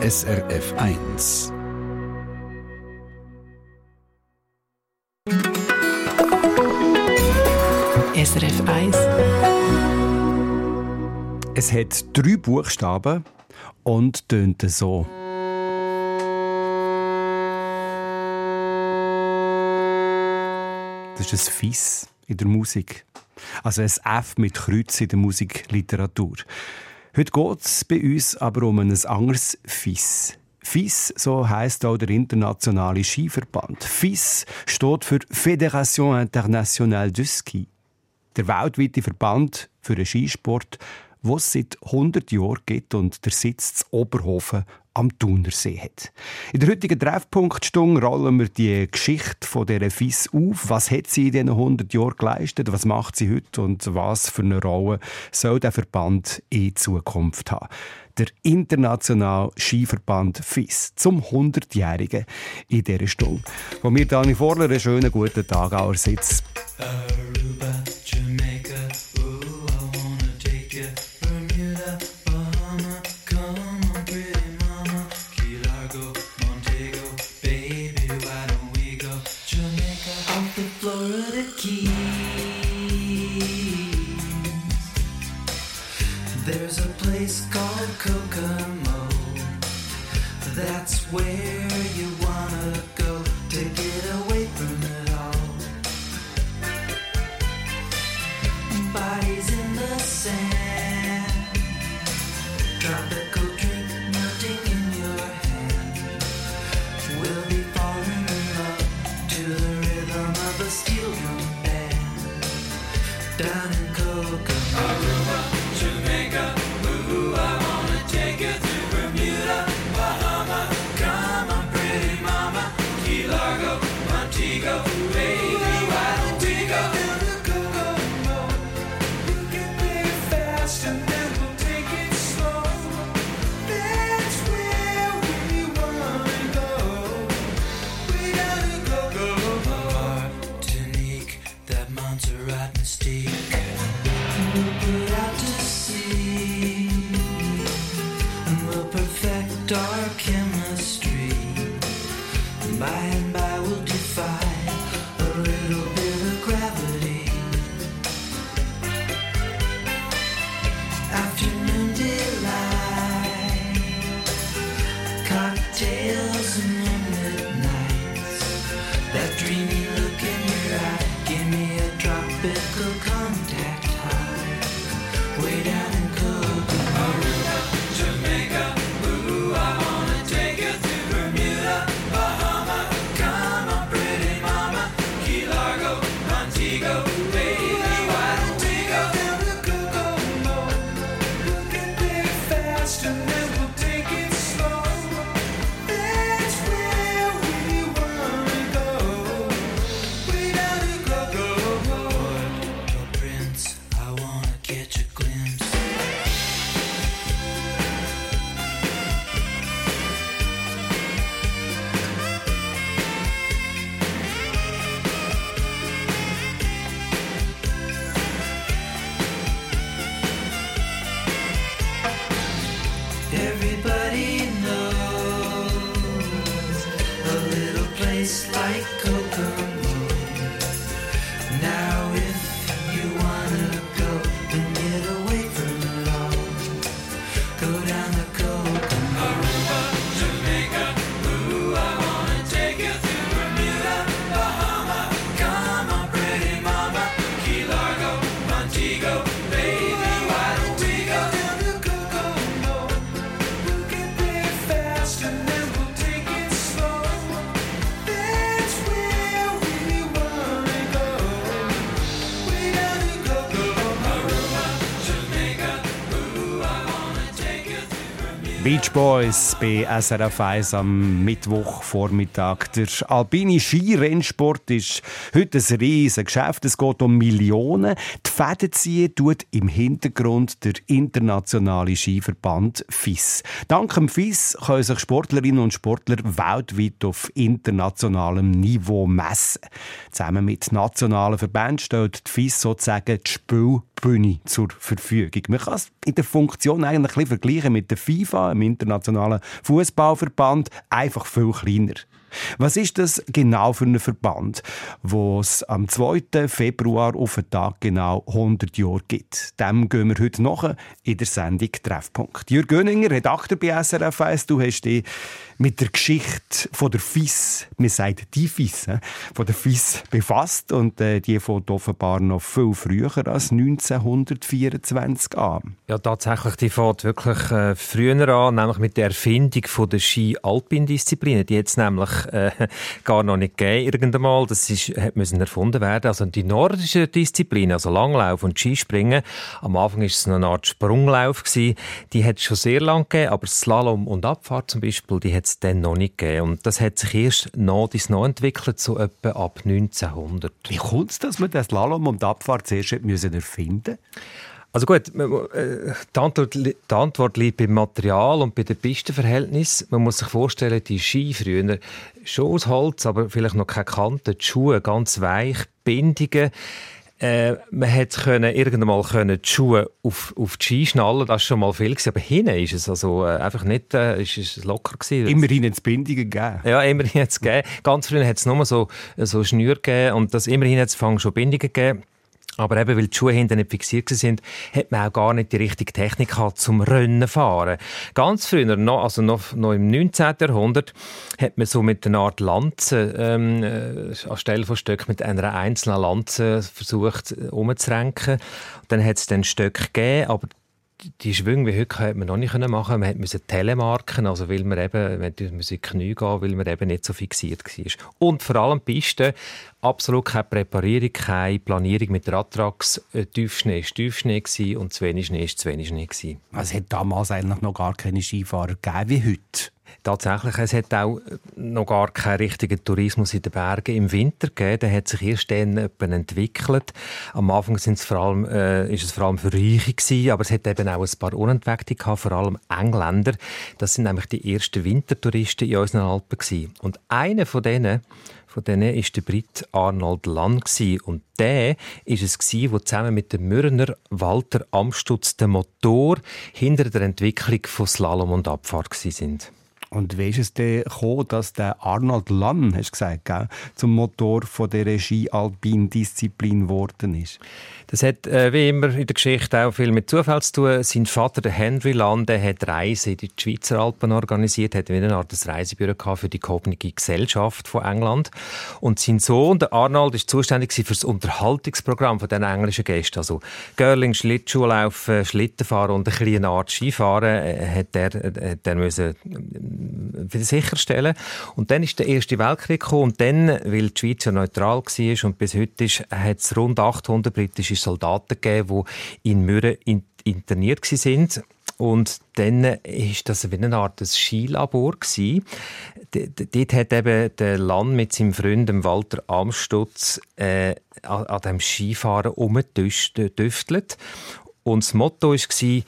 SRF 1. SRF 1. Es hat drei Buchstaben und tönt so. Das ist ein Fiss in der Musik. Also ein F mit Kreuz in der Musikliteratur. Heute geht es bei uns aber um ein anderes Fiss. FIS, so heißt auch der internationale Skiverband. FIS steht für Fédération Internationale de Ski. Der weltweite Verband für den Skisport, wo es seit 100 Jahren gibt und der Sitz in Oberhofen am Thunersee hat. In der heutigen Treffpunktstunde rollen wir die Geschichte von dieser FIS auf. Was hat sie in diesen 100 Jahren geleistet? Was macht sie heute? Und was für eine Rolle soll der Verband in Zukunft haben? Der internationale Skiverband FIS zum 100-Jährigen in dieser Stunde. Von mir, Dani Vorler, einen schönen guten Tag, Sitz. Aruba, Beach Boys bei SRF 1 am Mittwochvormittag. Der alpine Skirennsport ist heute ein riesiges Geschäft. Es geht um Millionen. Die Fäden ziehen tut im Hintergrund der internationale Skiverband FIS. Dank dem FIS können sich Sportlerinnen und Sportler weltweit auf internationalem Niveau messen. Zusammen mit nationalen Verbänden stellt die FIS sozusagen die Spielbühne zur Verfügung. Man kann es in der Funktion eigentlich ein bisschen vergleichen mit der FIFA im internationalen Fußballverband, einfach viel kleiner. Was ist das genau für ein Verband, wo es am 2. Februar auf den Tag genau 100 Jahre gibt? Dem gehen wir heute noch in der Sendung Treffpunkt. Jürgen Göninger, Redakteur bei SRF 1, du hast dich mit der Geschichte von der FIS, man sagt die FIS, von der FIS befasst und äh, die fängt offenbar noch viel früher als 1924 an. Ja, tatsächlich, die fängt wirklich äh, früher an, nämlich mit der Erfindung von der Ski-Alpin-Disziplin. Die jetzt nämlich äh, gar noch nicht gegeben irgendeinmal. Das ist, müssen erfunden werden. Also die nordische Disziplin, also Langlauf und Skispringen, am Anfang war es eine Art Sprunglauf gewesen. Die hat es schon sehr lange gegeben, aber Slalom und Abfahrt zum Beispiel, die hat es dann noch nicht gegeben. Und das hat sich erst noch bis noch entwickelt, so etwa ab 1900. Wie kommt es, dass man das Slalom und Abfahrt zuerst müssen erfinden also gut, äh, die Antwort, die Antwort liegt beim Material und bei den Pistenverhältnissen. Man muss sich vorstellen, die Ski früher schon aus Holz, aber vielleicht noch keine Kanten, die Schuhe ganz weich, Bindungen. Äh, man hätte können, irgendwann mal können die Schuhe auf, auf die Ski schnallen, das war schon mal viel, gewesen. aber hinten ist es also äh, einfach nicht äh, ist es locker. Gewesen. Immerhin hat es Bindungen gegeben. Ja, immerhin hat es gegeben. Ganz früher hat es nur so, so Schnür gegeben und das, immerhin hat es schon Bindungen gegeben. Aber eben, weil die Schuhe hinten nicht fixiert sind, hat man auch gar nicht die richtige Technik gehabt zum Rennen fahren. Ganz früher, noch, also noch, noch im 19. Jahrhundert, hat man so mit einer Art Lanze, ähm, äh, anstelle von Stöcken mit einer einzelnen Lanze versucht, äh, umzurenken. Dann hat es dann Stöcke gegeben, aber die Schwünge wie heute hätte man noch nicht machen Man musste telemarken, also weil man eben, die Musik Knie gehen, weil man eben nicht so fixiert war. Und vor allem Pisten, absolut keine Präparierung, keine Planierung mit Radtracks. Äh, Tiefschnee war Tiefschnee und zu wenig Schnee war zu wenig Schnee. Also es hat damals eigentlich noch gar keine Skifahrer gegeben wie heute. Tatsächlich, es hat auch noch gar keinen richtigen Tourismus in den Bergen im Winter gegeben. Der hat sich erst dann entwickelt. Am Anfang sind's vor allem, äh, ist es vor allem für Reiche gewesen, aber es hat eben auch ein paar Unentweckte gehabt, vor allem Engländer. Das sind nämlich die ersten Wintertouristen in unseren Alpen gewesen. Und einer von denen von denen ist der Brit Arnold Lann und der ist es der zusammen mit dem Mürner Walter Amstutz der Motor hinter der Entwicklung von Slalom und Abfahrt sind. Und wie ist es denn gekommen, dass der Arnold Lann, hast du gesagt, gell, zum Motor von der Regie-Alpin-Disziplin geworden ist? Das hat äh, wie immer in der Geschichte auch viel mit Zufall zu tun. Sein Vater, der Henry Lann, der hat Reisen in die Schweizer Alpen organisiert, hat eine Art Reisebüro für die gehobene Gesellschaft von England. Und sein Sohn, der Arnold, ist zuständig für das Unterhaltungsprogramm von den englischen Gästen. Also Girling, Schlittschuhlaufen, Schlittenfahren und eine kleine Art Skifahren äh, hat er, äh, hat müssen sicherstellen. Und dann ist der Erste Weltkrieg gekommen und dann, weil die Schweiz ja neutral war und bis heute ist, hat es rund 800 britische Soldaten gegeben, die in Mürren interniert sind. Und dann ist das wie eine Art Skilabor Dort hat eben der Land mit seinem Freund Walter Amstutz äh, an, an dem Skifahren umgedüftelt. Und das Motto war,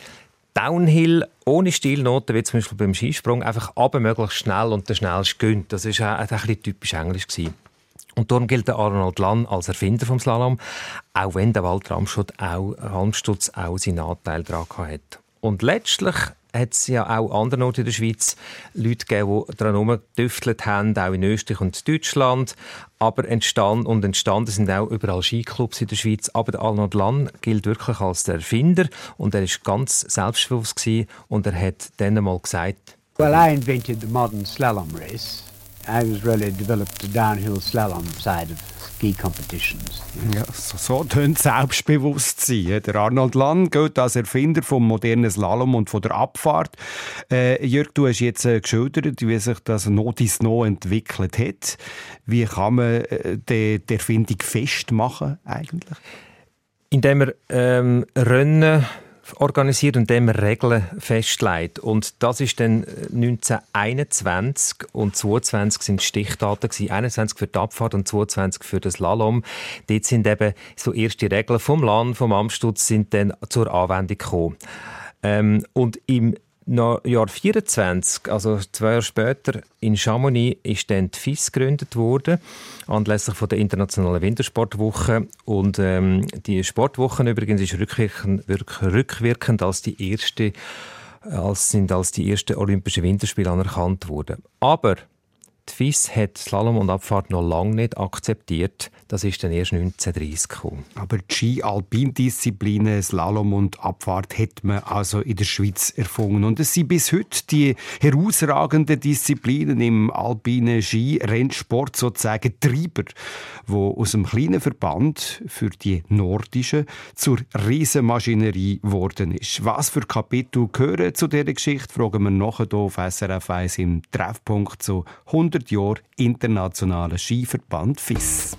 Downhill ohne Stilnoten, wie zum Beispiel beim Skisprung, einfach aber möglichst schnell und der schnellste gönnt. Das war auch ein typisch englisch. Gewesen. Und darum gilt der Arnold Lann als Erfinder vom Slalom, auch wenn der Walter Amstutz auch, Amstutz auch seinen Anteil daran hat. Und letztlich hat es ja auch andere Orte in der Schweiz Leute gegeben, die daran herumgetüftelt haben, auch in Österreich und Deutschland. Aber entstanden und entstanden sind auch überall Skiclubs in der Schweiz. Aber Arnold Lann gilt wirklich als der Erfinder und er ist ganz selbstbewusst gewesen und er hat dann einmal gesagt, Well, I invented the modern slalom race. I was really developed the downhill slalom side of ski competitions. Ja, so, so tönt Selbstbewusstsein. Der Arnold Lann gilt als Erfinder vom modernen Slalom und von der Abfahrt. Äh, Jörg, du hast jetzt äh, geschildert, wie sich das No dies No entwickelt hat. Wie kann man äh, die, die Erfindung festmachen eigentlich? Indem er ähm, Rennen organisiert und dem Regeln festlegt. Und das ist dann 1921 äh, und 22 sind Stichdaten gewesen. 21 für die Abfahrt und 22 für das Lalom. Dort sind eben so erste Regeln vom Land, vom Amtsstutz sind dann zur Anwendung gekommen. Ähm, und im Jahr 24, also zwei Jahre später, in Chamonix ist dann die FIS gegründet worden, anlässlich von der internationalen Wintersportwoche. Und ähm, die Sportwoche übrigens ist rückwirkend, rückwirkend als die erste als sind als die ersten Olympischen Winterspiele anerkannt worden. Aber die FIS hat Slalom und Abfahrt noch lange nicht akzeptiert. Das ist dann erst 1930 gekommen. Aber die Ski-Alpindisziplinen, Slalom und Abfahrt hat man also in der Schweiz erfunden. Und es sind bis heute die herausragenden Disziplinen im alpinen Ski-Rennsport sozusagen Treiber, wo aus dem kleinen Verband für die nordischen zur Riesenmaschinerie geworden ist. Was für Kapitel gehören zu dieser Geschichte, fragen wir nachher hier auf SRF 1 im Treffpunkt zu 100 100 Jahre Internationaler Skiverband FIS.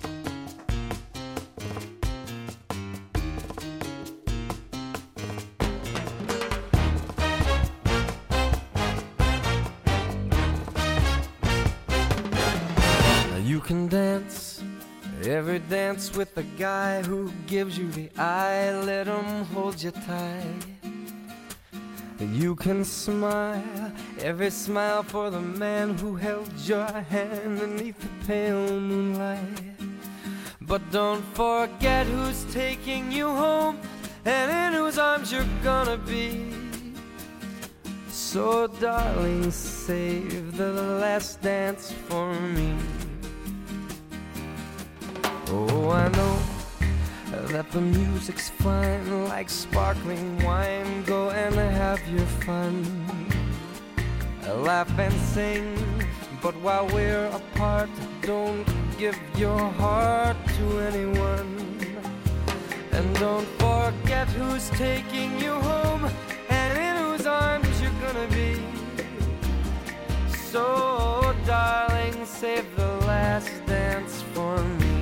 Every dance with the guy who gives you the eye. Let him hold you tight. You can smile, every smile for the man who held your hand beneath the pale moonlight. But don't forget who's taking you home and in whose arms you're gonna be. So, darling, save the last dance for me. Oh, I know that the music's fine like sparkling wine. Go and have your fun. Laugh and sing, but while we're apart, don't give your heart to anyone. And don't forget who's taking you home and in whose arms you're gonna be. So, darling, save the last dance for me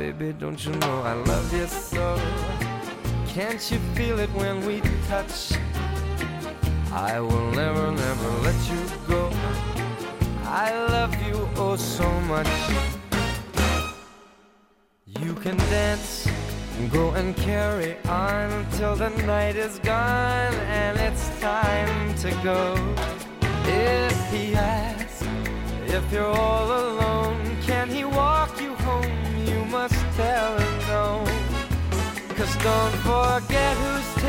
baby, don't you know I love you so? Can't you feel it when we touch? I will never, never let you go. I love you oh so much. You can dance, and go and carry on till the night is gone and it's time to go. If he asks if you're all alone, must tell him no. Cause don't forget who's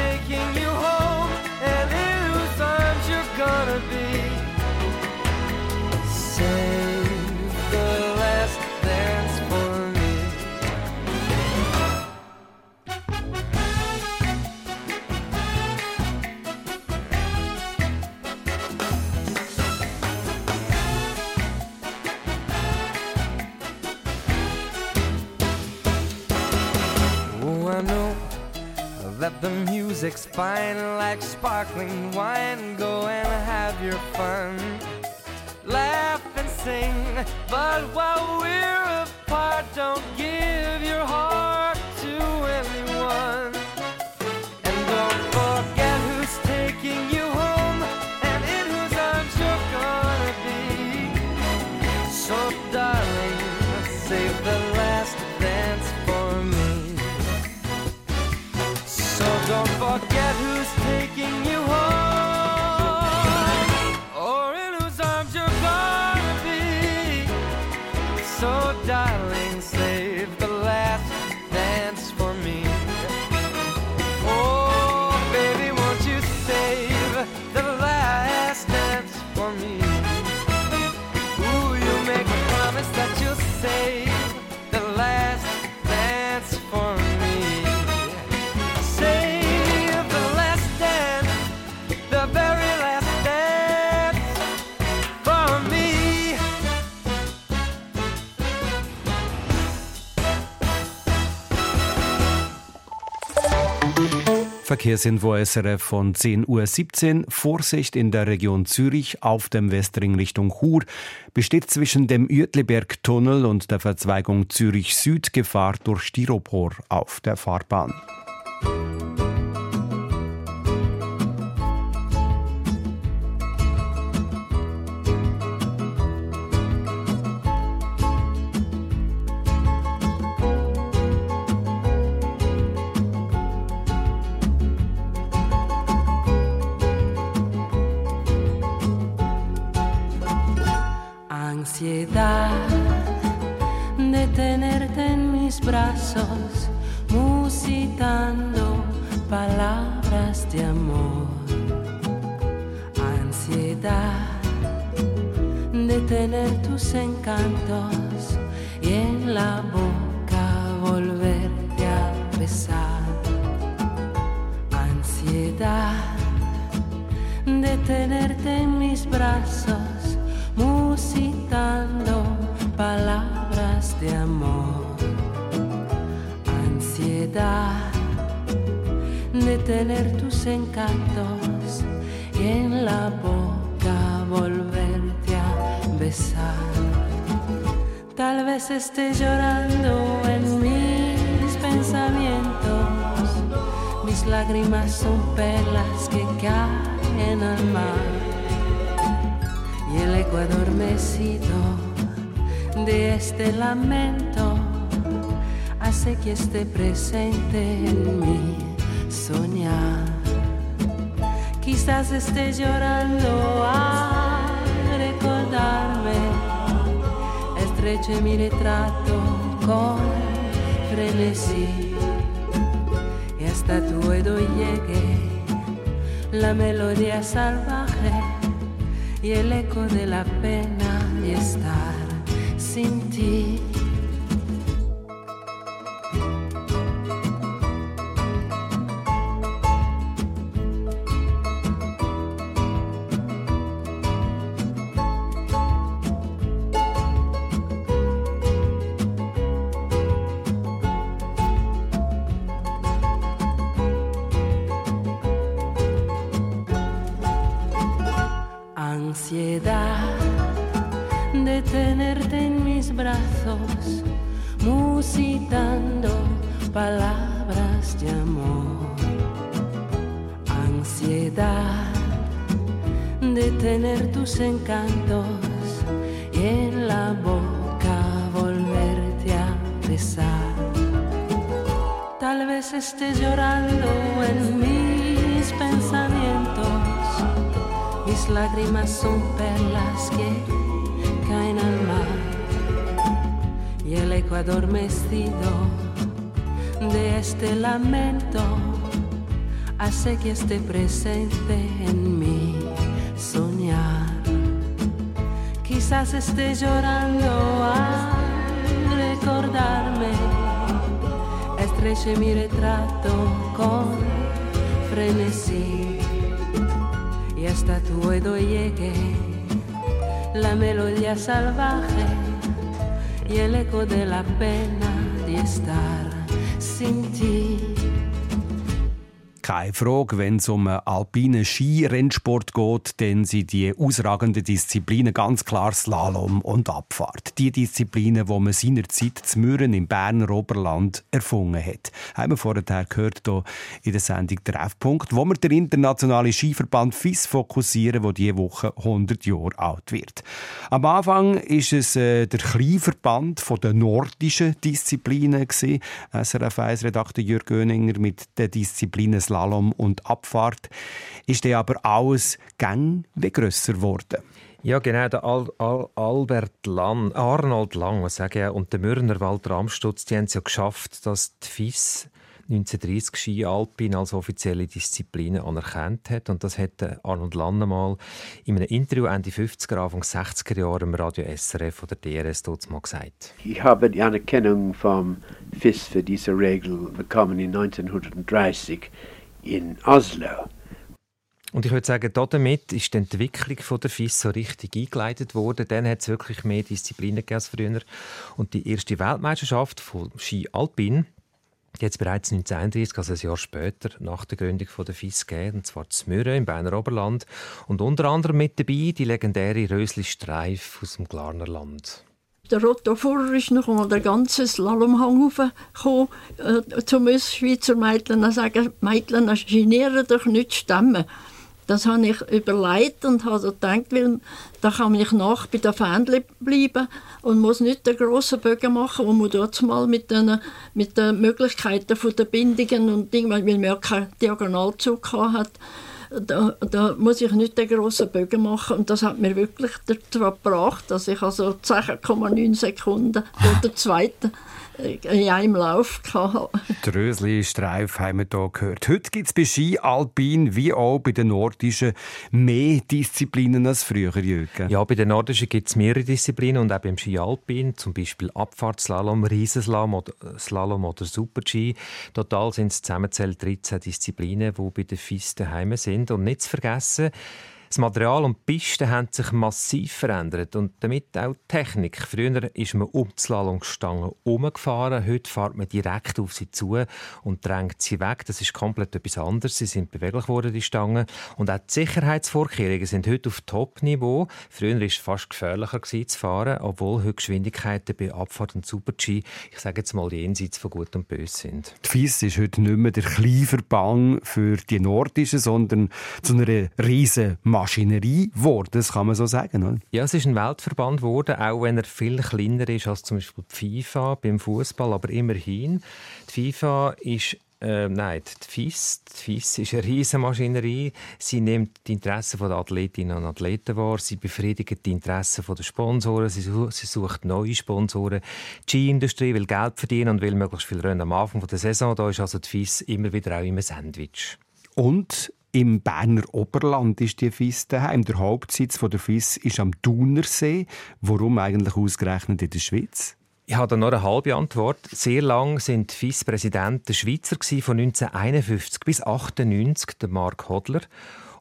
music's fine like sparkling wine. Go and have your fun. Laugh and sing, but while we're apart, don't give your heart Verkehrsinfo SRF von 10.17 Uhr. Vorsicht in der Region Zürich auf dem Westring Richtung Chur besteht zwischen dem Uetliberg-Tunnel und der Verzweigung Zürich Süd Gefahr durch Styropor auf der Fahrbahn. Encantos y en la boca volverte a besar, ansiedad de tenerte en mis brazos, musitando palabras de amor, ansiedad de tener tus encantos en la boca Tal vez esté llorando en mis pensamientos, mis lágrimas son perlas que caen al mar y el eco adormecido de este lamento hace que esté presente en mí soñar. Quizás esté llorando mi retrato con frenesí y hasta tu oído llegue la melodía salvaje y el eco de la pena de estar sin ti. Son perlas que caen al mar. Y el eco adormecido de este lamento hace que esté presente en mí soñar. Quizás esté llorando a recordarme, estreche mi retrato con frenesí tu oído llegue la melodía salvaje y el eco de la pena de estar sin ti. Keine Frage, wenn es um alpinen Skirennsport geht, dann sind die ausragenden Disziplinen ganz klar Slalom und Abfahrt. Die Disziplinen, die man seinerzeit zu Mürren im Berner Oberland erfunden hat. Haben wir vorher gehört hier in der Sendung Treffpunkt, wo wir den internationalen Skiverband FIS fokussieren, der diese Woche 100 Jahre alt wird. Am Anfang ist es äh, der Kleinverband der nordischen Disziplinen. SRF 1-Redakteur Jürg Göninger mit den Disziplinen Slalom und Abfahrt. Ist dann aber alles gang wie grösser geworden. Ja, genau, der Al Al Albert Lang, Arnold Lang, was sage ich, und der Mürner Walter Amstutz, die haben es ja geschafft, dass die FIS 1930 Ski Alpin als offizielle Disziplin anerkannt hat. Und das hat Arnold Lange mal in einem Interview Ende 50er, Anfang 60er Jahre im Radio SRF oder DRS dort mal gesagt. Ich habe die Anerkennung vom FIS für diese Regel bekommen in 1930 in Oslo. Und ich würde sagen, damit ist die Entwicklung der FIS so richtig eingeleitet worden. Dann hat es wirklich mehr Disziplinen gegeben als früher. Und die erste Weltmeisterschaft von Ski Alpin, es bereits 1931, also ein Jahr später, nach der Gründung der FIS gegeben, und zwar zu Mürren im Berner Oberland. Und unter anderem mit dabei die legendäre Rösli Streif aus dem Glarnerland. Der Otto Furrer ist noch der ganze Slalomhang hochgekommen, äh, zu uns Schweizer Mädchen sagen, Mädchen, genieren doch nicht stemmen. Das habe ich überlegt und habe gedacht, weil da kann ich nach bei der Fähnchen bleiben und muss nicht den grossen Bögen machen, wo man dort mal mit den, mit den Möglichkeiten der Bindungen und Dingen, weil man ja keinen Diagonalzug hat, da, da, muss ich nicht den grossen Bögen machen. Und das hat mir wirklich dazu gebracht, dass ich also 10,9 Sekunden vor der zweiten in einem Lauf gehabt. Drösli Streif haben wir hier gehört. Heute gibt es bei Ski Alpin wie auch bei den Nordischen mehr Disziplinen als früher, Jürgen. Ja, bei den Nordischen gibt es mehrere Disziplinen und auch beim Ski Alpin, zum Beispiel Abfahrtsslalom, Riesenslalom oder, Slalom oder Super-G. Total sind es zusammenzählt 13 Disziplinen, die bei den FIS daheim sind. Und nicht zu vergessen, das Material und die Pisten haben sich massiv verändert und damit auch die Technik. Früher ist man um die Slalomstange herumgefahren, heute fährt man direkt auf sie zu und drängt sie weg. Das ist komplett etwas anderes. Sie sind beweglich geworden, die Stangen. Und auch die Sicherheitsvorkehrungen sind heute auf Top-Niveau. Früher war es fast gefährlicher zu fahren, obwohl heute Geschwindigkeiten bei Abfahrt und Super-G, ich sage jetzt mal, jenseits von Gut und Böse sind. Die FIS ist heute nicht mehr der Kleinverband für die Nordischen, sondern zu einer riesen Maschinerie geworden, das kann man so sagen. Oder? Ja, es ist ein Weltverband geworden, auch wenn er viel kleiner ist als zum Beispiel die FIFA beim Fußball, aber immerhin. Die FIFA ist äh, nein, die FIS, die FIS ist eine riesige Maschinerie. Sie nimmt die Interessen der Athletinnen und Athleten wahr. Sie befriedigt die Interessen der Sponsoren. Sie, sie sucht neue Sponsoren. Die Ski-Industrie will Geld verdienen und will möglichst viel Rennen am Anfang der Saison. Da ist also die FIS immer wieder auch im Sandwich. Und im Berner Oberland ist die FIS daheim. Der Hauptsitz der FIS ist am Thunersee. Warum eigentlich ausgerechnet in der Schweiz? Ich habe da noch eine halbe Antwort. Sehr lang sind FIS-Präsidenten Schweizer gewesen, von 1951 bis 1998 der Mark Hodler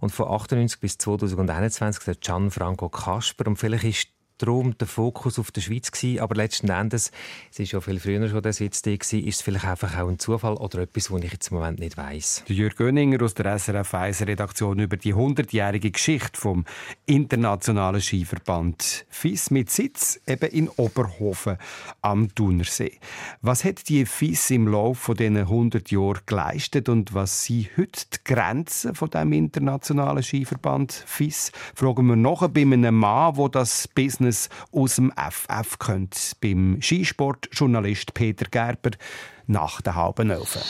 und von 1998 bis 2021 der Gianfranco Kasper. Und vielleicht ist darum der Fokus auf der Schweiz gewesen, aber letzten Endes, es ist ja viel früher schon der Sitz da ist es vielleicht einfach auch ein Zufall oder etwas, was ich jetzt im Moment nicht weiß. Jürg Göninger aus der SRF 1 Redaktion über die 100-jährige Geschichte vom internationalen Skiverband FIS mit Sitz eben in Oberhofen am Thunersee. Was hat die FIS im Laufe dieser 100 Jahre geleistet und was sind heute die Grenzen von dem internationalen Skiverband FIS? Fragen wir noch bei einem Mann, wo das Business Business aus dem FF könnt. Beim Skisportjournalist Peter Gerber nach der halben Elfen.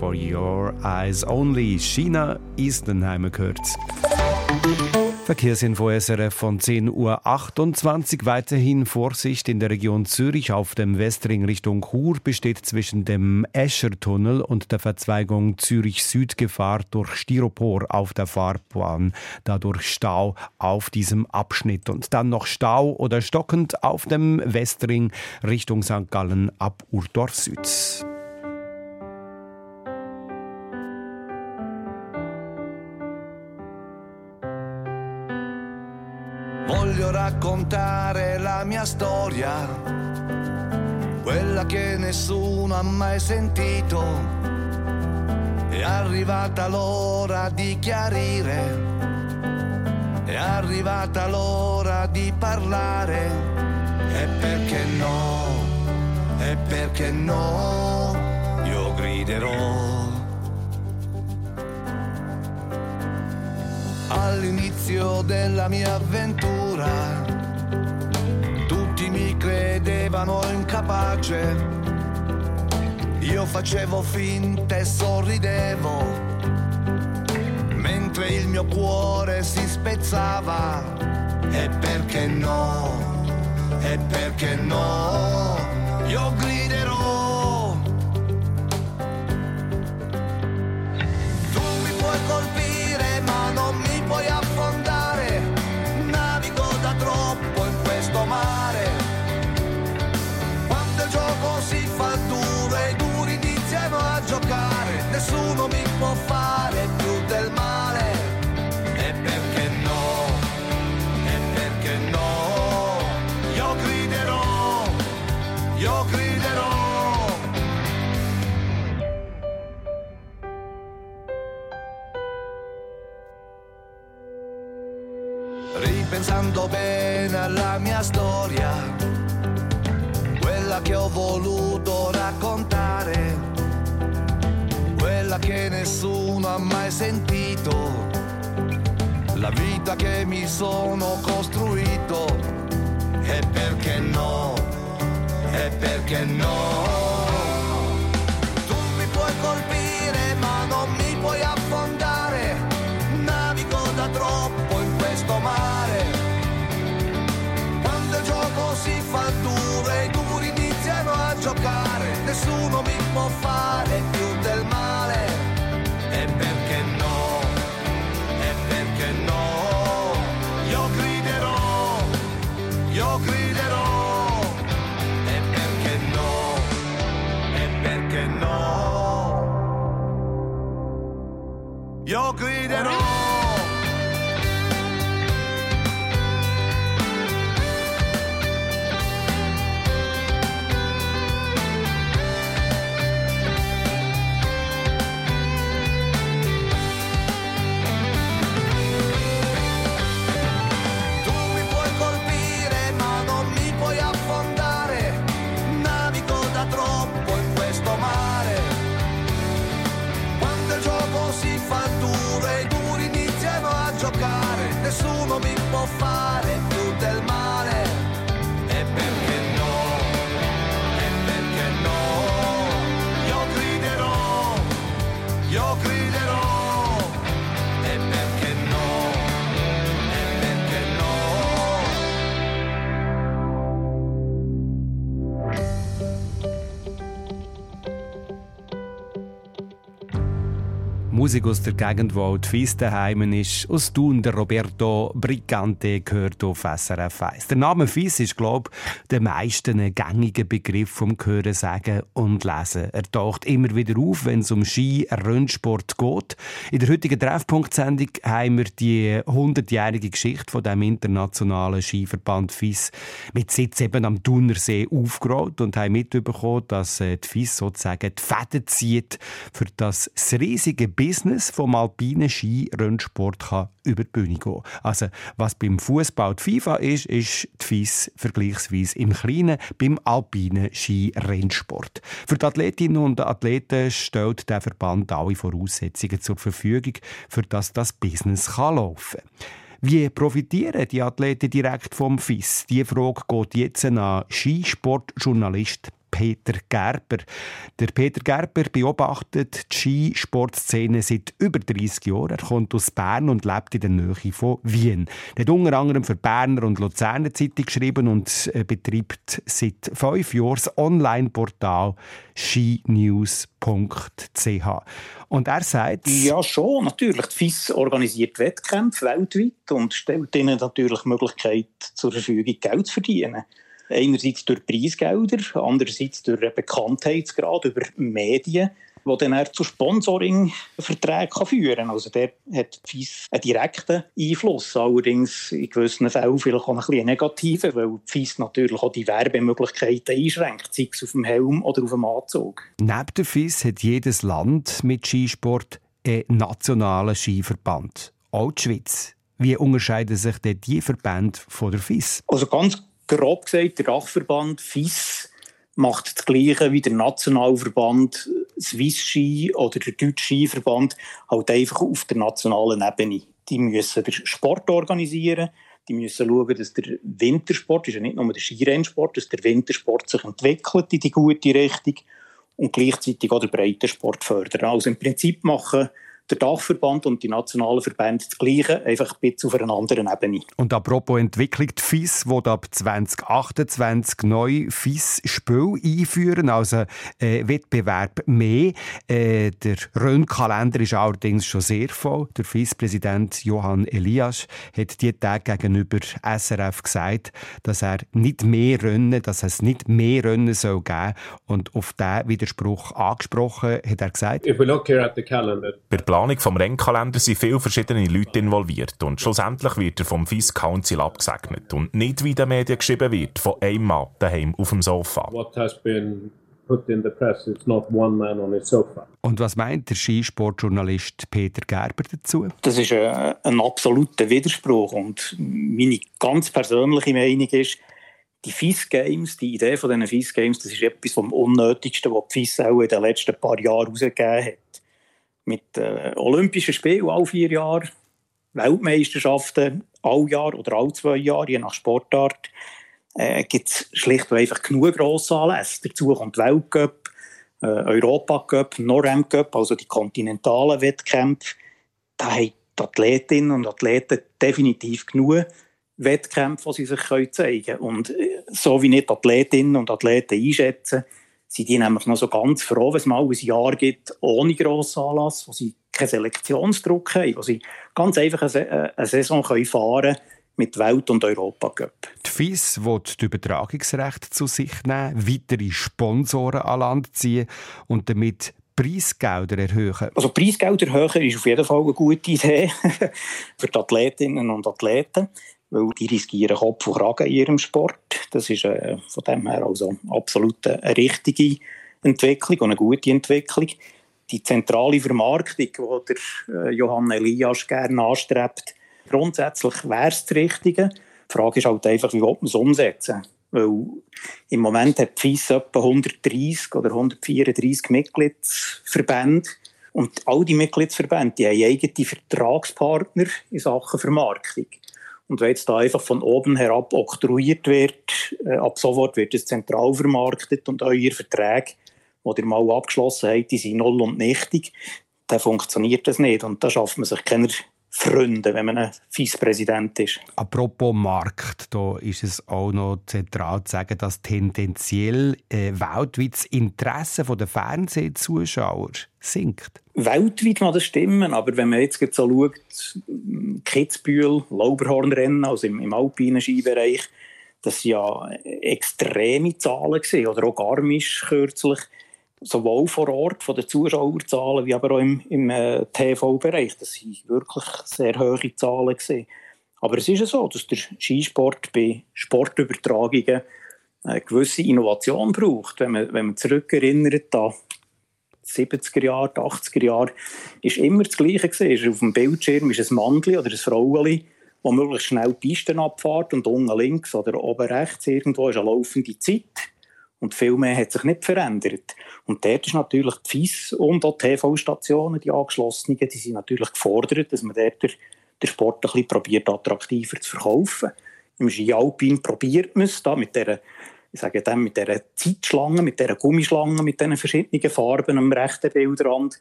For Your Eyes Only. China Isenheimer gehört. Verkehrsinfo SRF von 10.28 Uhr. Weiterhin Vorsicht in der Region Zürich auf dem Westring Richtung Chur besteht zwischen dem Eschertunnel und der Verzweigung Zürich Süd Gefahr durch Styropor auf der Fahrbahn. Dadurch Stau auf diesem Abschnitt und dann noch Stau oder stockend auf dem Westring Richtung St. Gallen ab Urdorf Süd. Raccontare la mia storia, quella che nessuno ha mai sentito. È arrivata l'ora di chiarire, è arrivata l'ora di parlare. E perché no, e perché no, io griderò. All'inizio della mia avventura credevano incapace, io facevo finta e sorridevo, mentre il mio cuore si spezzava. E perché no, e perché no, io griderò. Nessuno mi può fare sono costruito, e perché no, e perché no. Tu mi puoi colpire ma non mi puoi affondare, navigo da troppo in questo mare. Quando il gioco si fa duro e i duri iniziano a giocare, nessuno mi può fare better. sofá. Musik aus der Gegend, wo die Fies daheim ist. Aus Thun, der Roberto Brigante gehört auf SRF 1. Der Name Fies ist, glaube ich, der meisten ein gängiger Begriff vom Hören, Sagen und Lesen. Er taucht immer wieder auf, wenn es um Ski, Rennsport geht. In der heutigen Treffpunkt-Sendung haben wir die 100-jährige Geschichte von dem internationalen Skiverband FIS mit Sitz eben am Thunersee aufgerollt und haben mitbekommen, dass äh, die FIS sozusagen die Fäden zieht, für das riesige Business vom alpinen Skirennsport über die Bühne gehen. Also was beim Fußball die FIFA ist, ist die FIS vergleichsweise im Kleinen beim alpinen Skirennsport. Für die Athletinnen und Athleten stellt der Verband alle Voraussetzungen zur Verfügung, für dass das Business kann laufen kann. Wie profitieren die Athleten direkt vom FIS? Die Frage geht jetzt an Skisportjournalist Peter Gerber. Der Peter Gerber beobachtet die Skisportszene seit über 30 Jahren. Er kommt aus Bern und lebt in der Nähe von Wien. Er hat unter anderem für Berner und Luzerner Zeitung geschrieben und äh, betreibt seit fünf Jahren das Online-Portal skinews.ch. Und er sagt... Ja, schon, natürlich. Die FIS organisiert Wettkämpfe weltweit und stellt ihnen natürlich Möglichkeit zur Verfügung, Geld zu verdienen. Einerseits durch Preisgelder, andererseits durch einen Bekanntheitsgrad über Medien, die dann auch zu Sponsoring-Verträgen führen kann. Also der hat FIS einen direkten Einfluss, allerdings in gewissen Fällen vielleicht auch ein bisschen negativen, weil FIS natürlich auch die Werbemöglichkeiten einschränkt, sei es auf dem Helm oder auf dem Anzug. Neben der FIS hat jedes Land mit Skisport einen nationalen Skiverband. Auch die Schweiz. Wie unterscheiden sich denn die Verbände von der FIS? Also ganz grob gesagt, der Dachverband FIS macht das Gleiche wie der Nationalverband Swiss Ski oder der Deutsche Skiverband, halt einfach auf der nationalen Ebene. Die müssen den Sport organisieren, die müssen schauen, dass der Wintersport, ist ja nicht nur der Skirennsport, dass der Wintersport sich entwickelt in die gute Richtung und gleichzeitig auch den Breitensport fördern. Also im Prinzip machen der Dachverband und die nationalen Verbände das Gleiche, einfach ein bisschen auf einer anderen Ebene. Und apropos Entwicklung, die FIS will ab 2028 neu FIS-Spiel einführen, also äh, Wettbewerb mehr. Äh, der Rennkalender ist allerdings schon sehr voll. Der FIS-Präsident Johann Elias hat die Tage gegenüber SRF gesagt, dass er nicht mehr Rennen, dass es nicht mehr Rennen soll geben. Und auf diesen Widerspruch angesprochen hat er gesagt, If we look here at the calendar, Planung des Rennkalenders sind viele verschiedene Leute involviert und schlussendlich wird er vom FIS Council abgesegnet und nicht, wie in den Medien geschrieben wird, von einem Mann daheim auf dem Sofa. what has been put in the press, it's not one man on his sofa. und was meint der Skisportjournalist Peter Gerber dazu? Das ist ein, ein absoluter Widerspruch und meine ganz persönliche Meinung ist, die FIS Games, die Idee von diesen FIS Games, das ist etwas vom Unnötigsten, was die FIS auch in den letzten paar Jahren herausgegeben hat. Mit äh, Olympischen Spielen alle vier Jahre, Weltmeisterschaften all Jahr oder alle zwei Jahre, je nach Sportart, äh, gibt es schlicht und einfach genug grosse Anlässe. Dazu kommt Weltcup, äh, Europacup, Norm Cup, also die kontinentalen Wettkämpfe. Da haben die Athletinnen und Athleten definitiv genug Wettkämpfe, die sie sich zeigen können. Und so wie nicht Athletinnen und Athleten einschätzen, sind die nämlich noch so ganz froh, wenn es mal ein Jahr gibt, ohne grossen Anlass, wo sie keinen Selektionsdruck haben, wo sie ganz einfach eine, äh, eine Saison können fahren mit Welt- und Europacup. Die FIS will die Übertragungsrechte zu sich nehmen, weitere Sponsoren an Land ziehen und damit Preisgelder erhöhen. Also Preisgelder erhöhen ist auf jeden Fall eine gute Idee für die Athletinnen und Athleten, weil die riskieren Kopf und Kragen in ihrem Sport. Das ist äh, von dem her also absolut eine richtige Entwicklung und eine gute Entwicklung. Die zentrale Vermarktung, die der äh, Johann Elias gerne anstrebt, grundsätzlich wäre es das Richtige. Die Frage ist halt einfach, wie man es umsetzen? Weil im Moment hat die FIS etwa 130 oder 134 Mitgliedsverbände. Und all die Mitgliedsverbände die haben eigene Vertragspartner in Sachen Vermarktung. Und wenn jetzt da einfach von oben herab oktroyiert wird, äh, ab sofort wird es zentral vermarktet und eure Verträge, die ihr mal abgeschlossen habt, die sind null und nichtig, dann funktioniert das nicht. Und da schafft man sich keine Freunde, wenn man ein Vizepräsident ist. Apropos Markt, da ist es auch noch zentral zu sagen, dass tendenziell äh, weltweit das Interesse der Fernsehzuschauer sinkt. Weltweit mag das stimmen, aber wenn man jetzt so schaut, Kitzbühel, Lauberhornrennen, also im, im alpinen Skibereich, das waren ja extreme Zahlen gewesen, oder auch Garmisch kürzlich, sowohl vor Ort von den Zuschauerzahlen wie aber auch im, im äh, TV-Bereich. Das sind wirklich sehr hohe Zahlen gewesen. Aber es ist ja so, dass der Skisport bei Sportübertragungen eine gewisse Innovation braucht. Wenn man, wenn man zurückerinnert an die 70er Jahre, die 80er Jahre, ist immer das Gleiche gewesen. Auf dem Bildschirm ist ein Mannli oder ein Fraueli, das möglichst schnell die Pisten abfährt und unten links oder oben rechts irgendwo ist eine laufende Zeit. Und viel mehr hat sich nicht verändert. Und dort ist natürlich die FIS und auch die TV-Stationen, die angeschlossenen, die sind natürlich gefordert, dass man dort den, Sport ein bisschen probiert, attraktiver zu verkaufen. Im Ski Alpin probiert man es da mit dieser ich sage dem, mit dieser Zeitschlange, mit dieser Gummischlange, mit diesen verschiedenen Farben am rechten Bildrand.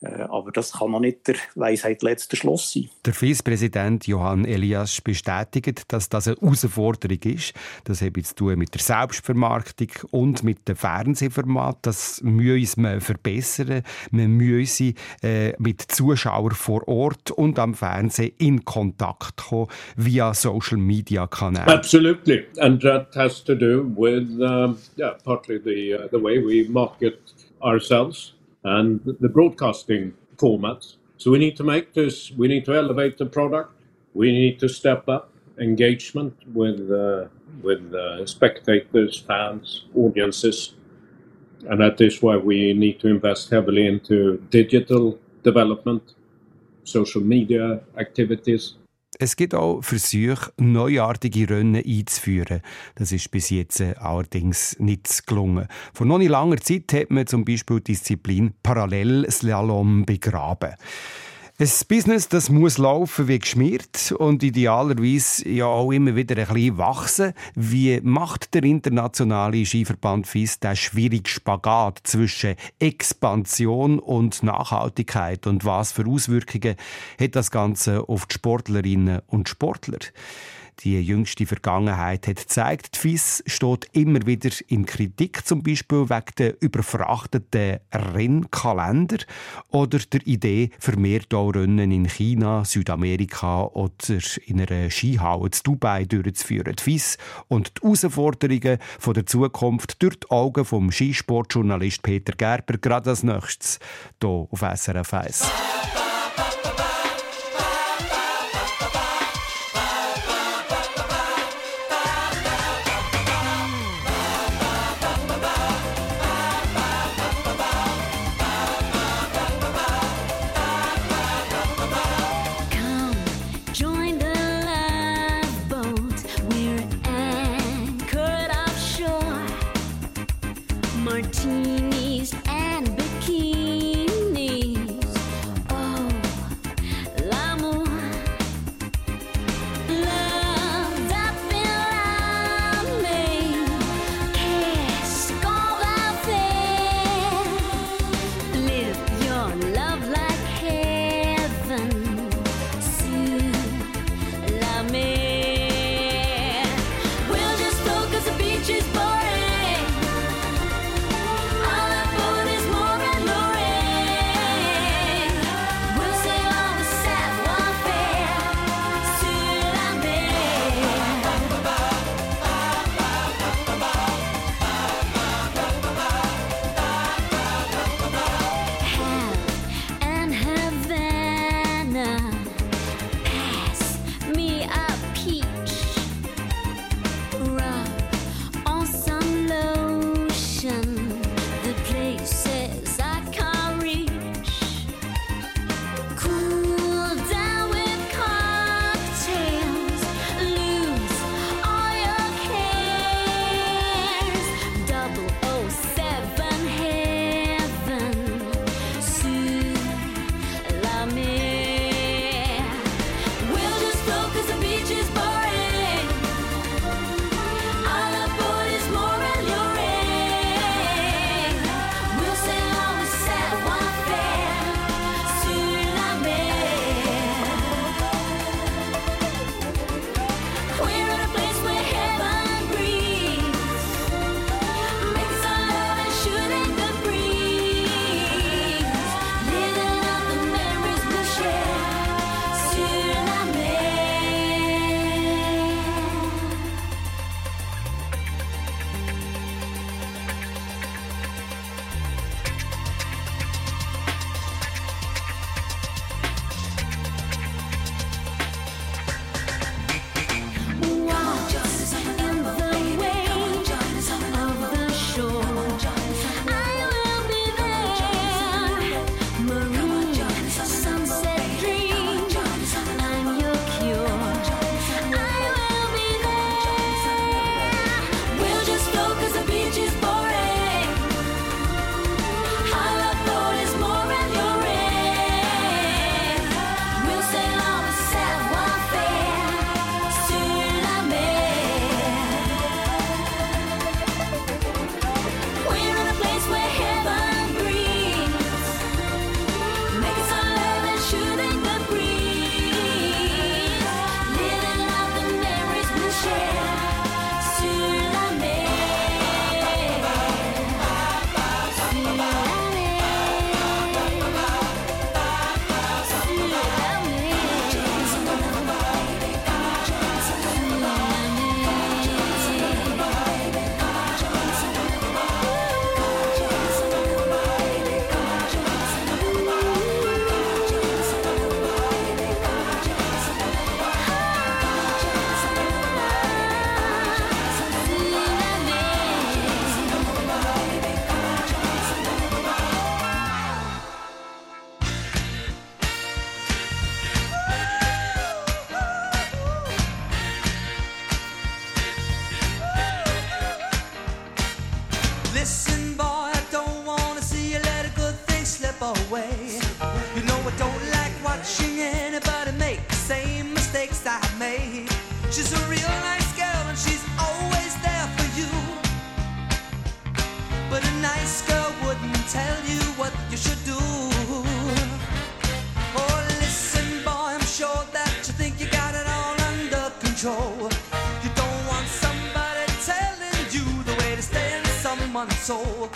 Äh, aber das kann noch nicht der Weisheit letzter Schluss sein. Der Vizepräsident Johann Elias bestätigt, dass das eine Herausforderung ist. Das hat zu tun mit der Selbstvermarktung und mit dem Fernsehformat. Das müssen wir verbessern. Wir müssen äh, mit Zuschauern vor Ort und am Fernsehen in Kontakt kommen via Social Media Kanäle. Absolutely, and that has to do with um, yeah, partly the uh, the way we market ourselves and the broadcasting formats. So we need to make this. We need to elevate the product. We need to step up engagement with uh, with uh, spectators, fans, audiences, and that is why we need to invest heavily into digital development, social media activities. Es gibt auch Versuche, neuartige Rennen einzuführen. Das ist bis jetzt äh, allerdings nicht gelungen. Vor noch nicht langer Zeit hat man zum Beispiel die Disziplin Parallelslalom begraben. Ein Business, das muss laufen wie geschmiert und idealerweise ja auch immer wieder ein bisschen wachsen. Wie macht der internationale Skiverband FIS den schwierigen Spagat zwischen Expansion und Nachhaltigkeit und was für Auswirkungen hat das Ganze auf die Sportlerinnen und Sportler? Die jüngste Vergangenheit hat gezeigt, die FIS steht immer wieder in Kritik, zum Beispiel wegen der überfrachteten Rennkalender oder der Idee, vermehrt auch Rennen in China, Südamerika oder in einer Skihalle in Dubai durchzuführen. Die FIS und die Herausforderungen von der Zukunft durch die Augen vom Skisportjournalist Peter Gerber gerade als nächstes hier auf SRF 1. away. You know I don't like watching anybody make the same mistakes I made. She's a real nice girl and she's always there for you. But a nice girl wouldn't tell you what you should do. Oh, listen, boy, I'm sure that you think you got it all under control. You don't want somebody telling you the way to stay in someone's soul.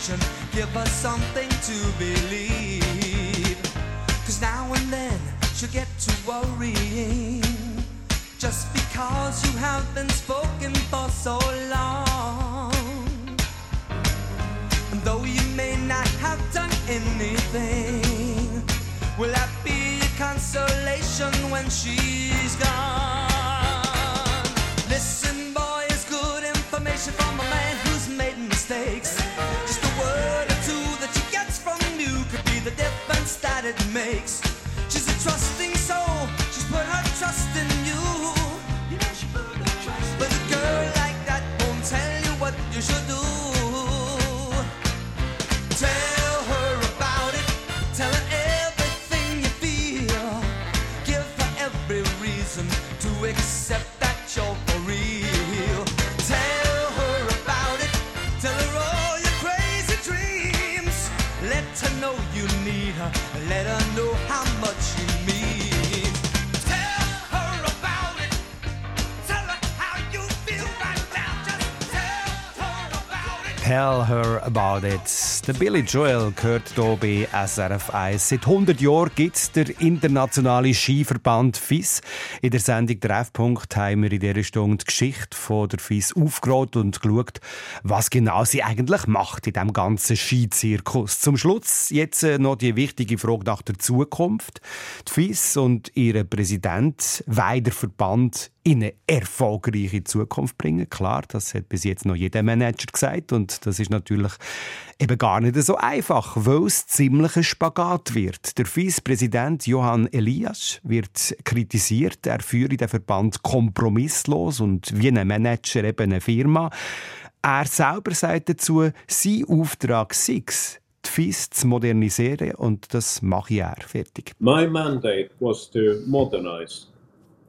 Attention, give her something to believe. Cause now and then she'll get to worrying. Just because you have been spoken for so long. And though you may not have done anything, will that be a consolation when she's gone? Listen, boy, it's good information from a man who's made mistakes. The difference that it makes. She's a trusting soul, she's put her trust in you. But a girl like that won't tell you what you should Tell her about it. Der Billy Joel gehört hier bei SRF 1. Seit 100 Jahren gibt es den internationalen Skiverband FIS. In der Sendung Treffpunkt haben wir in dieser Stunde die Geschichte von der FIS aufgerollt und geschaut, was genau sie eigentlich macht in diesem ganzen Skizirkus. Zum Schluss jetzt äh, noch die wichtige Frage nach der Zukunft. Die FIS und ihr Präsident wollen den Verband in eine erfolgreiche Zukunft bringen. Klar, das hat bis jetzt noch jeder Manager gesagt und das ist natürlich eben gar nicht so einfach, weil es ziemlich ein Spagat wird. Der Vizepräsident Johann Elias wird kritisiert, er führe den Verband kompromisslos und wie ein Manager eben eine Firma. Er selber sagt dazu, sein Auftrag sei die FIS zu modernisieren und das mache er. Fertig. My mandate was to modernize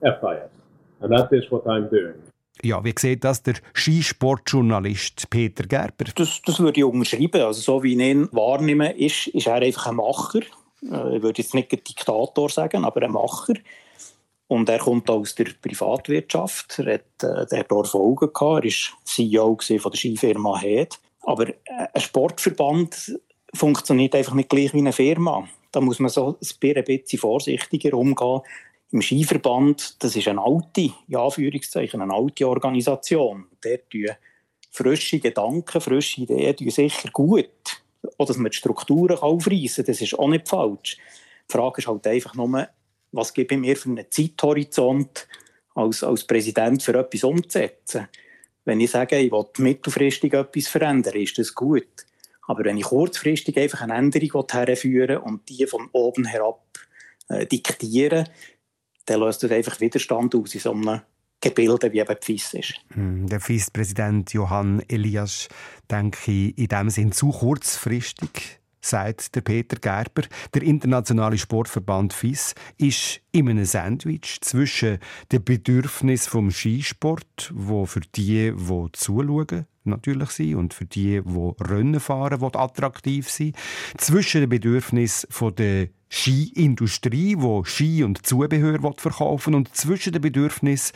FIS, and that is what I'm doing. Ja, wie sieht das der Skisportjournalist Peter Gerber? Das, das würde ich unterschreiben. Also so wie ich ihn wahrnehme, ist, ist er einfach ein Macher. Äh, Ich würde jetzt nicht ein Diktator sagen, aber ein Macher. Und er kommt aus der Privatwirtschaft. Er hat, äh, der hat Erfolge gehabt. Er war CEO von der Skifirma Head. Aber äh, ein Sportverband funktioniert einfach nicht gleich wie eine Firma. Da muss man so ein bisschen vorsichtiger umgehen. Im Skiverband, das ist eine alte, in Anführungszeichen, eine alte Organisation. Dort tun frische Gedanken, frische Ideen tun sicher gut. Auch, dass man die Strukturen aufreißen kann, das ist auch nicht falsch. Die Frage ist halt einfach nur, was gebe ich mir für einen Zeithorizont als, als Präsident für etwas umzusetzen. Wenn ich sage, ich will mittelfristig etwas verändern, ist das gut. Aber wenn ich kurzfristig einfach eine Änderung herführen und die von oben herab äh, diktieren, dann löst das einfach Widerstand aus in so einem Gebilde, wie eben FIS ist. Hm, Der Vizepräsident Johann Elias, denke ich, in dem Sinn zu kurzfristig. sagt der Peter Gerber. Der internationale Sportverband FIS ist in einem Sandwich zwischen den Bedürfnissen vom Skisport, wo für die, die zuschauen, natürlich sein und für die, die Rennen fahren, will attraktiv sein. Zwischen den Bedürfnissen der Skiindustrie, wo Ski und Zubehör will verkaufen und zwischen den Bedürfnissen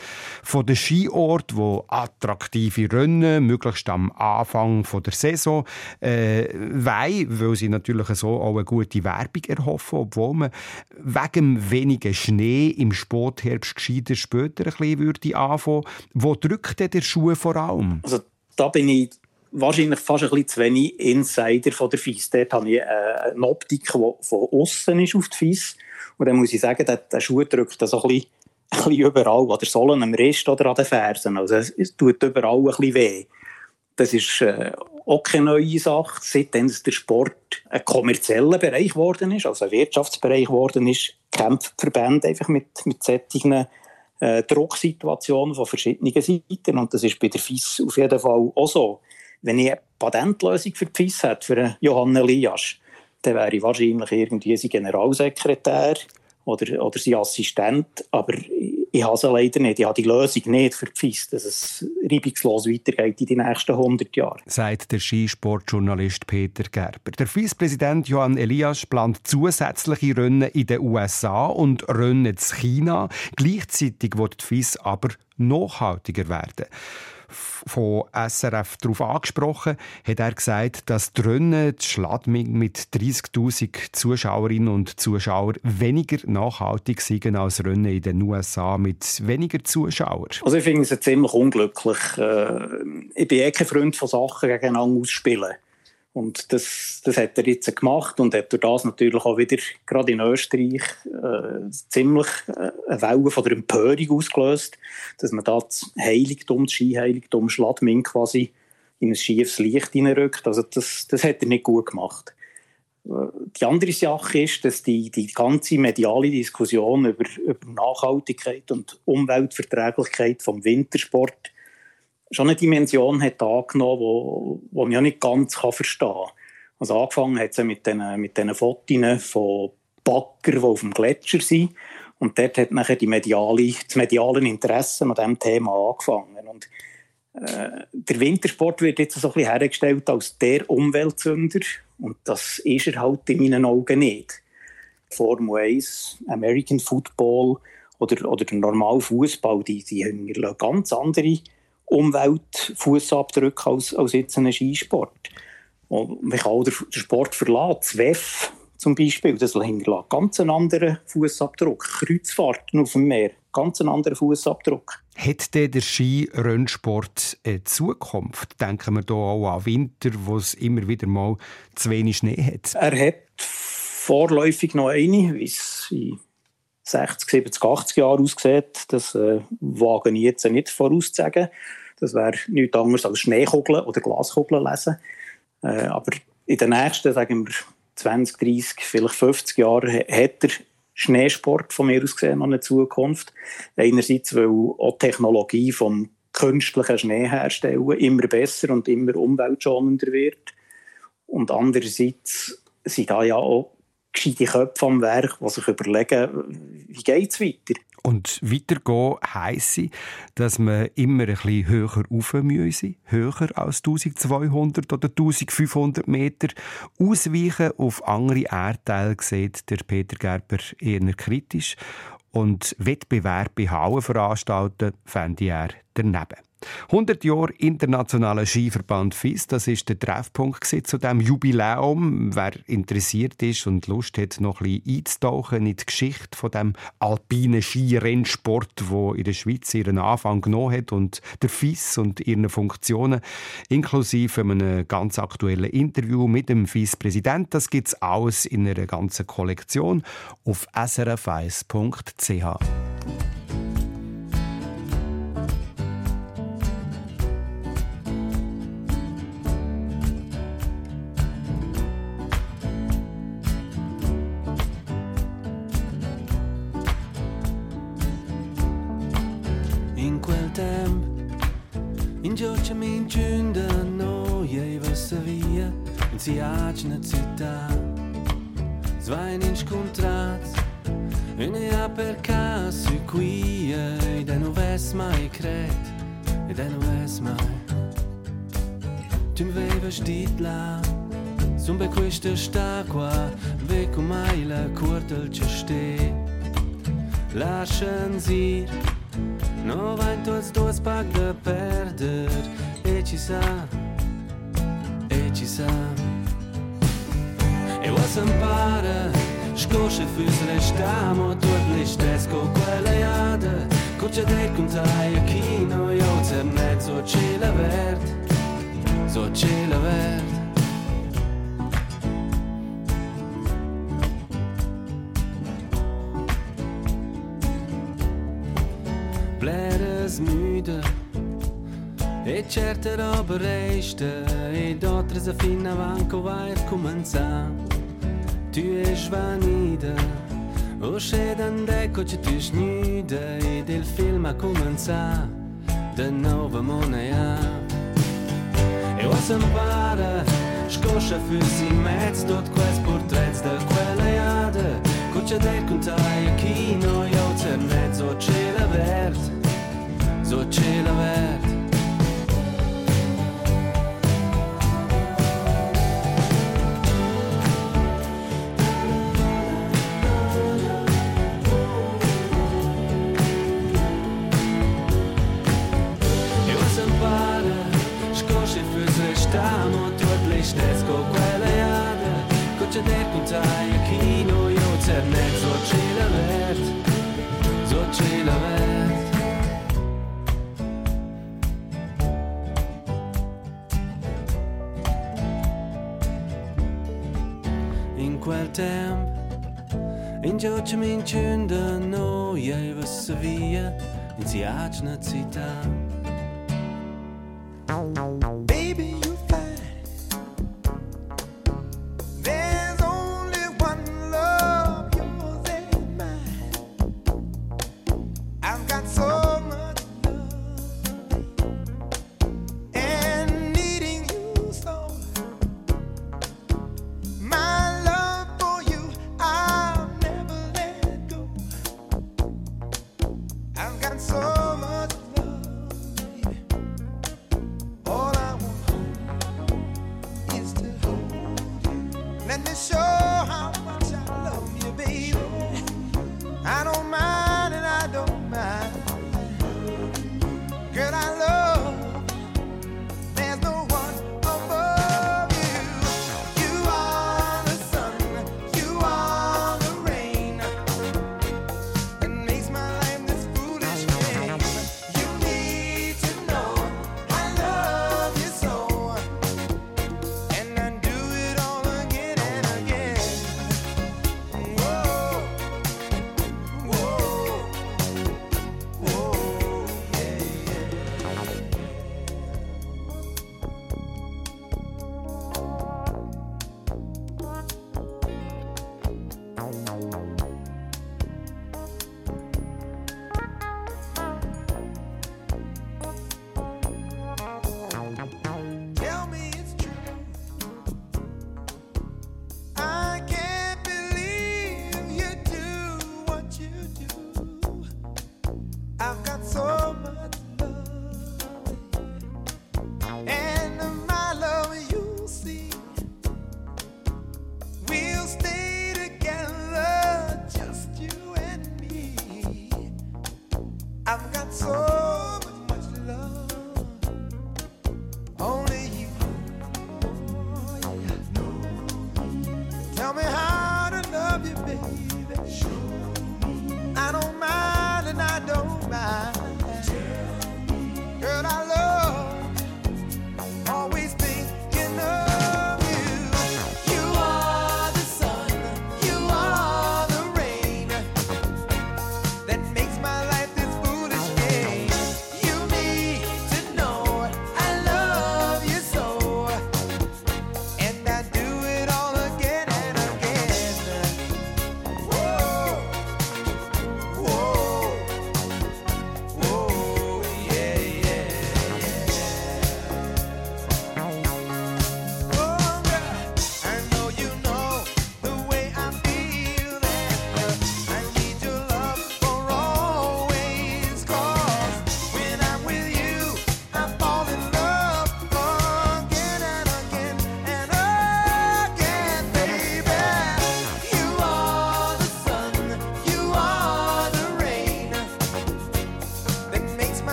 der Skiort, wo attraktive Rennen möglichst am Anfang der Saison äh, wollen, weil sie natürlich so auch eine gute Werbung erhoffen, obwohl man wegen wenigen Schnee im Spätherbst gescheiter später ein bisschen würde anfangen. Wo drückt denn der Schuh vor allem? Also da bin ich wahrscheinlich fast ein bisschen zu wenig Insider von der FIS. Dort habe ich äh, eine Optik, die von außen ist auf die FIS. Und dann muss ich sagen, der, Schuh drückt das so ein bisschen, ein bisschen überall, an der Sohle, am Rest oder an den Fersen. Also es, es tut überall ein bisschen weh. Das ist äh, auch keine neue Sache. Seitdem der Sport ein kommerzieller Bereich geworden ist, also ein Wirtschaftsbereich geworden ist, kämpft die Verbände einfach mit, mit solchen äh, Drucksituationen von verschiedenen Seiten. Und das ist bei der FIS auf jeden Fall auch so. Wenn ich eine Patentlösung für die FIS hätte, für Johann Elias, dann wäre ich wahrscheinlich irgendwie sein Generalsekretär oder, oder sein Assistent. Aber ich habe sie leider nicht. Ich habe die Lösung nicht für die FIS, dass es reibungslos weitergeht in die nächsten 100 Jahre. Sagt der Skisportjournalist Peter Gerber. Der Vizepräsident Johann Elias plant zusätzliche Rennen in den USA und Rennen in China. Gleichzeitig wird die FIS aber nachhaltiger werden von SRF darauf angesprochen, hat er gesagt, dass die Rennen die Schladming mit 30'000 Zuschauerinnen und Zuschauern weniger nachhaltig sind als Rennen in den USA mit weniger Zuschauern. Also ich finde es ziemlich unglücklich. Äh, Ich bin eh kein Freund von Sachen gegeneinander ausspielen. Und das, das hat er jetzt gemacht und hat durch das natürlich auch wieder, gerade in Österreich, äh, ziemlich äh, eine Welle von der Empörung ausgelöst, dass man da das Heiligtum, das Skiheiligtum Schladming quasi in ein schiefes Licht hineinrückt. Also das, das hat er nicht gut gemacht. Die andere Sache ist, dass die, die ganze mediale Diskussion über, über Nachhaltigkeit und Umweltverträglichkeit vom Wintersport schon eine Dimension hat angenommen, wo, wo man ja nicht ganz verstehen kann. Also angefangen hat es mit diesen mit den Fotos von Bagger, die auf dem Gletscher sind. Und dort hat nachher die mediale, das mediale Interesse an diesem Thema angefangen. Und äh, der Wintersport wird jetzt so ein bisschen hergestellt als der Umweltsünder. Und das ist er halt in meinen Augen nicht. Formel 1, American Football oder, oder der normale Fußball, die, die haben ganz andere Umweltfußabdrücke als, als jetzt ein Skisport. Und man kann auch den Sport verlassen. Das WEF zum Beispiel, das hinterlässt ganz einen anderen Fußabdruck. Kreuzfahrten auf dem Meer, ganz einen anderen Fußabdruck. Hat denn der Skirennsport eine Zukunft? Denken wir hier auch an Winter, wo es immer wieder mal zu wenig Schnee hat. Er hat vorläufig noch eine, wie es in 60, 70, 80 Jahren aussieht. Das äh, wage ich jetzt nicht vorauszusagen. Das wäre nichts anderes als Schneekugeln oder Glaskugeln lesen. Äh, aber in den nächsten, sagen wir, 20, 30, vielleicht 50 Jahren ha- hat der Schneesport von mir aus gesehen noch eine Zukunft. Einerseits, weil auch Technologie vom künstlichen Schnee herstellen immer besser und immer umweltschonender wird. Und andererseits sind da ja auch gescheite Köpfe am Werk, die sich überlegen, wie geht es weiter. Und weitergehen heisse, dass man immer ein bisschen höher rauf müsse, höher als 1200 oder 1500 Meter. Ausweichen auf andere Erdteile sieht der Peter Gerber eher kritisch. Und Wettbewerb bei Hauen veranstalten, fände er daneben. 100 Jahre Internationaler Skiverband FIS, das ist der Treffpunkt zu dem Jubiläum. Wer interessiert ist und Lust hat, noch ein bisschen einzutauchen in die Geschichte von dem alpinen Skirennsport, wo in der Schweiz ihren Anfang genommen hat und der FIS und ihren Funktionen, inklusive einem ganz aktuellen Interview mit dem FIS-Präsident, das gibt's alles in einer ganzen Kollektion auf srf1.ch. Facem in tünde noie iwësse wie en si agene città. Zwain inch contrats, une a per casu qui ed en oves mai cret, ed en oves mai. Tüm veves dit la, sunt pe questa stacua, vei cu mai la curtel ce ste. Lascian zir, Não vai todos dois para perder Hechizar, hechizar Eu o să-mi pară Shkosh e fysre shtamo Tuet në shtesko quelle jade Kur që dejt këm të aje kino Jo të mnet zo qile vert Zo qile vert Certer roba resta ed outras afina vanco vai recomeçar. Tu és vanida, hoje d'andeco ci tu snuda ed il film a começar de novo monea. Eu a sampara, scoxa fusi mezz dot quels portrets de quella iada, coce del contai aqui noi outzer mezzo cielo verde, zo cielo verde. Седекунтай, кино и оценет, зочилавет, зочилавет. In quel temp, in gioce mi incende noia e vassa via, in si agna città.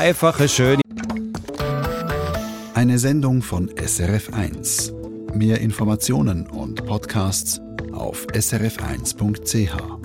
Einfach eine schöne. Eine Sendung von SRF1. Mehr Informationen und Podcasts auf srf1.ch.